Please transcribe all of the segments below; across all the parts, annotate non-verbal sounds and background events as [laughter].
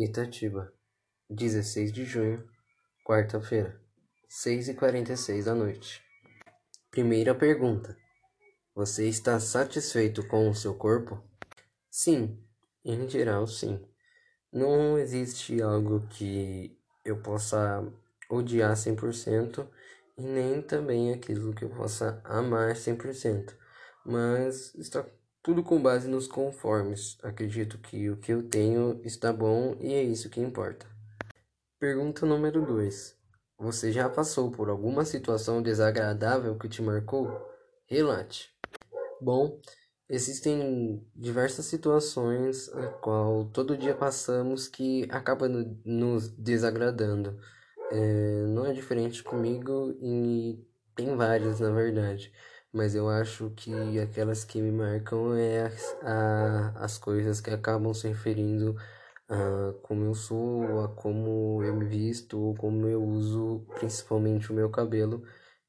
Itatiba, 16 de junho, quarta-feira, 6h46 da noite. Primeira pergunta: Você está satisfeito com o seu corpo? Sim, em geral, sim. Não existe algo que eu possa odiar 100% e nem também aquilo que eu possa amar 100%, mas está tudo com base nos conformes. Acredito que o que eu tenho está bom e é isso que importa. Pergunta número 2. Você já passou por alguma situação desagradável que te marcou? Relate. Bom, existem diversas situações a qual todo dia passamos que acabam nos desagradando. É, não é diferente comigo e tem várias na verdade mas eu acho que aquelas que me marcam é as, a, as coisas que acabam se referindo a como eu sou, a como eu me visto, como eu uso principalmente o meu cabelo,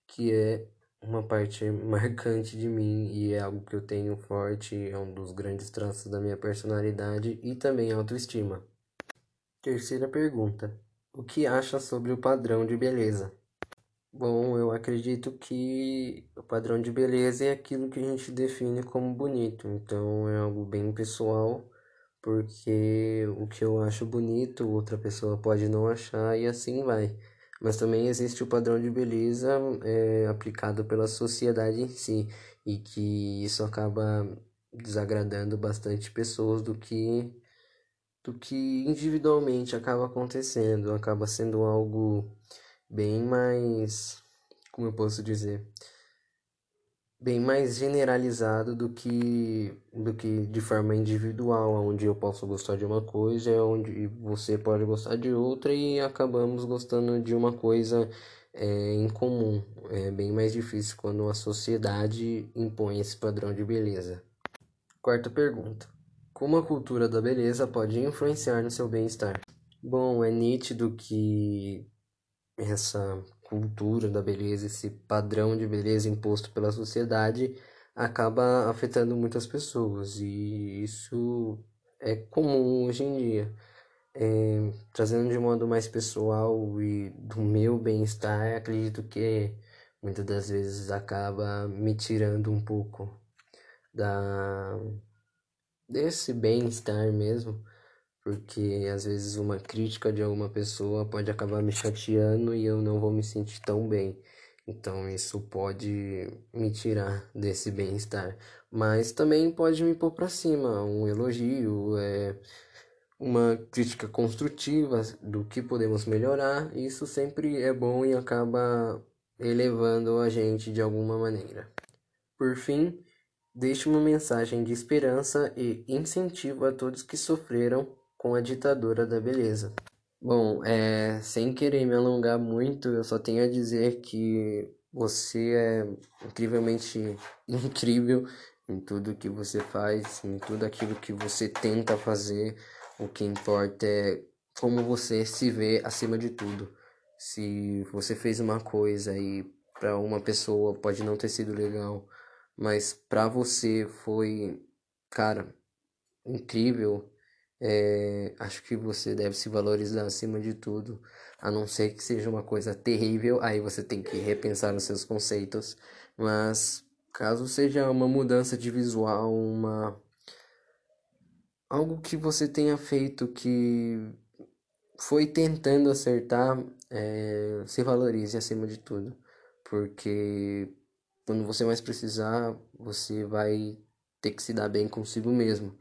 que é uma parte [laughs] marcante de mim e é algo que eu tenho forte, é um dos grandes traços da minha personalidade e também autoestima. Terceira pergunta: O que acha sobre o padrão de beleza? Bom, eu acredito que o padrão de beleza é aquilo que a gente define como bonito, então é algo bem pessoal, porque o que eu acho bonito, outra pessoa pode não achar e assim vai. Mas também existe o padrão de beleza é, aplicado pela sociedade em si, e que isso acaba desagradando bastante pessoas do que do que individualmente acaba acontecendo, acaba sendo algo bem mais, como eu posso dizer, bem mais generalizado do que do que de forma individual, onde eu posso gostar de uma coisa, onde você pode gostar de outra e acabamos gostando de uma coisa é, em comum. É bem mais difícil quando a sociedade impõe esse padrão de beleza. Quarta pergunta: Como a cultura da beleza pode influenciar no seu bem-estar? Bom, é nítido que essa cultura da beleza, esse padrão de beleza imposto pela sociedade acaba afetando muitas pessoas e isso é comum hoje em dia. É, trazendo de modo mais pessoal e do meu bem-estar, acredito que muitas das vezes acaba me tirando um pouco da desse bem-estar mesmo porque às vezes uma crítica de alguma pessoa pode acabar me chateando e eu não vou me sentir tão bem. Então isso pode me tirar desse bem-estar, mas também pode me pôr para cima, um elogio, é uma crítica construtiva do que podemos melhorar. Isso sempre é bom e acaba elevando a gente de alguma maneira. Por fim, deixe uma mensagem de esperança e incentivo a todos que sofreram com a ditadura da beleza. Bom, é, sem querer me alongar muito, eu só tenho a dizer que você é incrivelmente [laughs] incrível em tudo que você faz, em tudo aquilo que você tenta fazer. O que importa é como você se vê acima de tudo. Se você fez uma coisa e para uma pessoa pode não ter sido legal, mas para você foi, cara, incrível é, acho que você deve se valorizar acima de tudo, a não ser que seja uma coisa terrível, aí você tem que repensar os seus conceitos. Mas caso seja uma mudança de visual, uma algo que você tenha feito que foi tentando acertar, é, se valorize acima de tudo, porque quando você mais precisar, você vai ter que se dar bem consigo mesmo.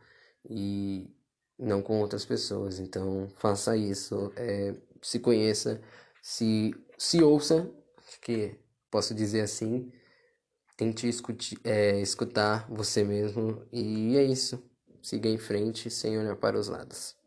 E não com outras pessoas. Então, faça isso, é, se conheça, se, se ouça, que posso dizer assim, tente escute, é, escutar você mesmo e é isso. Siga em frente sem olhar para os lados.